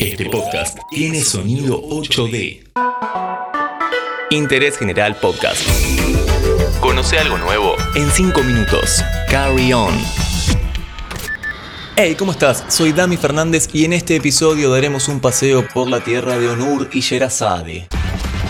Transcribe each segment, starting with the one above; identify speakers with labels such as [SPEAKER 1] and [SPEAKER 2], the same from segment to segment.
[SPEAKER 1] Este podcast tiene sonido 8D. Interés General Podcast. Conoce algo nuevo en 5 minutos. Carry on. Hey, ¿cómo estás? Soy Dami Fernández y en este episodio daremos un paseo por la tierra de Onur y Sherazade.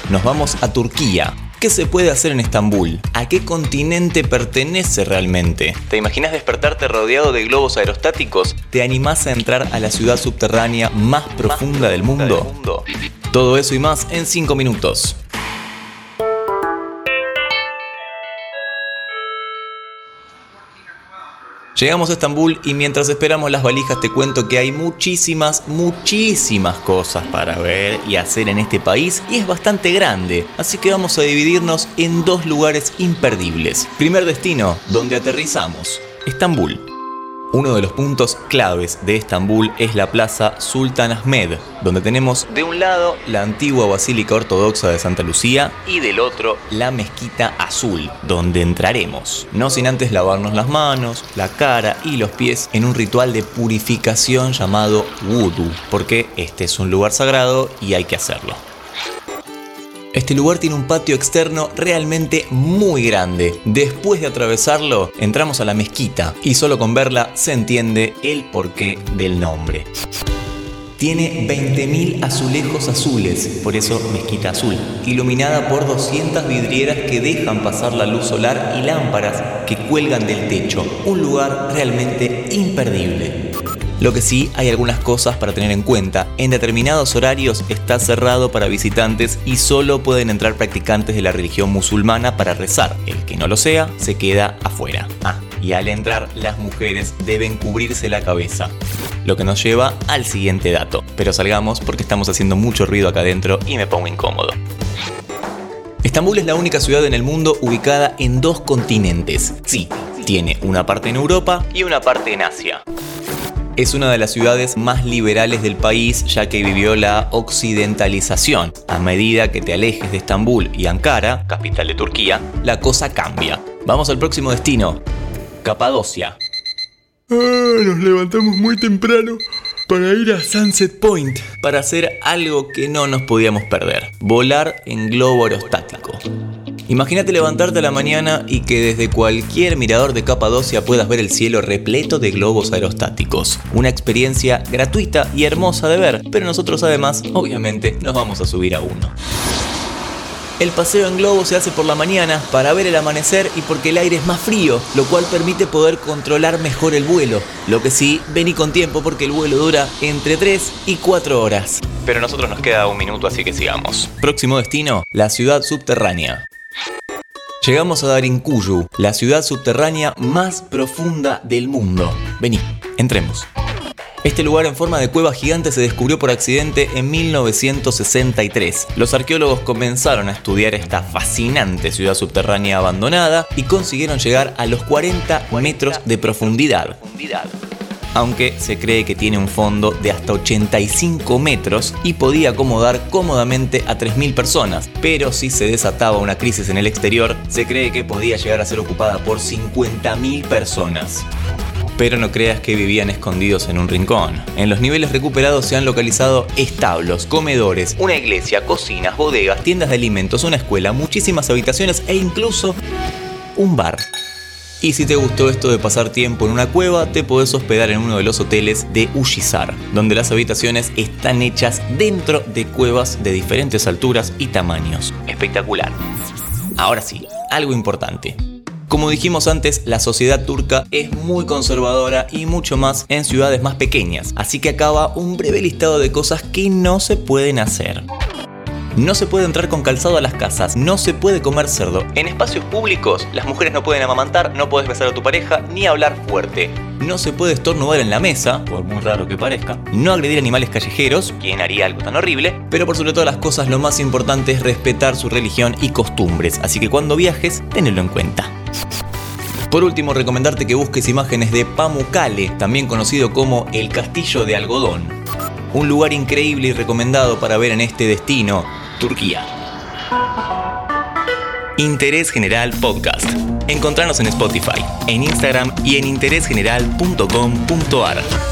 [SPEAKER 1] Nos vamos a Turquía, ¿Qué se puede hacer en Estambul? ¿A qué continente pertenece realmente? ¿Te imaginas despertarte rodeado de globos aerostáticos? ¿Te animás a entrar a la ciudad subterránea más profunda, del, mundo? del mundo? Todo eso y más en 5 minutos. Llegamos a Estambul y mientras esperamos las valijas te cuento que hay muchísimas, muchísimas cosas para ver y hacer en este país y es bastante grande, así que vamos a dividirnos en dos lugares imperdibles. Primer destino, donde aterrizamos, Estambul. Uno de los puntos claves de Estambul es la plaza Sultan Ahmed, donde tenemos de un lado la antigua Basílica Ortodoxa de Santa Lucía y del otro la Mezquita Azul, donde entraremos, no sin antes lavarnos las manos, la cara y los pies en un ritual de purificación llamado Wudu, porque este es un lugar sagrado y hay que hacerlo. Este lugar tiene un patio externo realmente muy grande. Después de atravesarlo, entramos a la mezquita y solo con verla se entiende el porqué del nombre. Tiene 20.000 azulejos azules, por eso mezquita azul, iluminada por 200 vidrieras que dejan pasar la luz solar y lámparas que cuelgan del techo. Un lugar realmente imperdible. Lo que sí hay algunas cosas para tener en cuenta. En determinados horarios está cerrado para visitantes y solo pueden entrar practicantes de la religión musulmana para rezar. El que no lo sea se queda afuera. Ah, y al entrar las mujeres deben cubrirse la cabeza. Lo que nos lleva al siguiente dato. Pero salgamos porque estamos haciendo mucho ruido acá adentro y me pongo incómodo. Estambul es la única ciudad en el mundo ubicada en dos continentes. Sí, tiene una parte en Europa y una parte en Asia. Es una de las ciudades más liberales del país ya que vivió la occidentalización. A medida que te alejes de Estambul y Ankara, capital de Turquía, la cosa cambia. Vamos al próximo destino, Capadocia.
[SPEAKER 2] Ah, nos levantamos muy temprano para ir a Sunset Point.
[SPEAKER 1] Para hacer algo que no nos podíamos perder, volar en globo aerostático. Imagínate levantarte a la mañana y que desde cualquier mirador de Capadocia puedas ver el cielo repleto de globos aerostáticos. Una experiencia gratuita y hermosa de ver, pero nosotros además, obviamente, nos vamos a subir a uno. El paseo en globo se hace por la mañana para ver el amanecer y porque el aire es más frío, lo cual permite poder controlar mejor el vuelo. Lo que sí, vení con tiempo porque el vuelo dura entre 3 y 4 horas. Pero a nosotros nos queda un minuto, así que sigamos. Próximo destino, la ciudad subterránea. Llegamos a Darinkuyu, la ciudad subterránea más profunda del mundo. Vení, entremos. Este lugar en forma de cueva gigante se descubrió por accidente en 1963. Los arqueólogos comenzaron a estudiar esta fascinante ciudad subterránea abandonada y consiguieron llegar a los 40 metros de profundidad aunque se cree que tiene un fondo de hasta 85 metros y podía acomodar cómodamente a 3.000 personas, pero si se desataba una crisis en el exterior, se cree que podía llegar a ser ocupada por 50.000 personas pero no creas que vivían escondidos en un rincón. En los niveles recuperados se han localizado establos, comedores, una iglesia, cocinas, bodegas, tiendas de alimentos, una escuela, muchísimas habitaciones e incluso un bar. Y si te gustó esto de pasar tiempo en una cueva, te podés hospedar en uno de los hoteles de Ushizar, donde las habitaciones están hechas dentro de cuevas de diferentes alturas y tamaños. Espectacular. Ahora sí, algo importante. Como dijimos antes, la sociedad turca es muy conservadora y mucho más en ciudades más pequeñas, así que acaba un breve listado de cosas que no se pueden hacer. No se puede entrar con calzado a las casas, no se puede comer cerdo. En espacios públicos, las mujeres no pueden amamantar, no puedes besar a tu pareja ni hablar fuerte. No se puede estornudar en la mesa, por muy raro que parezca. No agredir animales callejeros, ¿quién haría algo tan horrible? Pero por sobre todas las cosas, lo más importante es respetar su religión y costumbres, así que cuando viajes, tenedlo en cuenta. Por último, recomendarte que busques imágenes de Pamukkale, también conocido como el Castillo de Algodón. Un lugar increíble y recomendado para ver en este destino, Turquía. Interés General Podcast. Encontrarnos en Spotify, en Instagram y en interésgeneral.com.ar.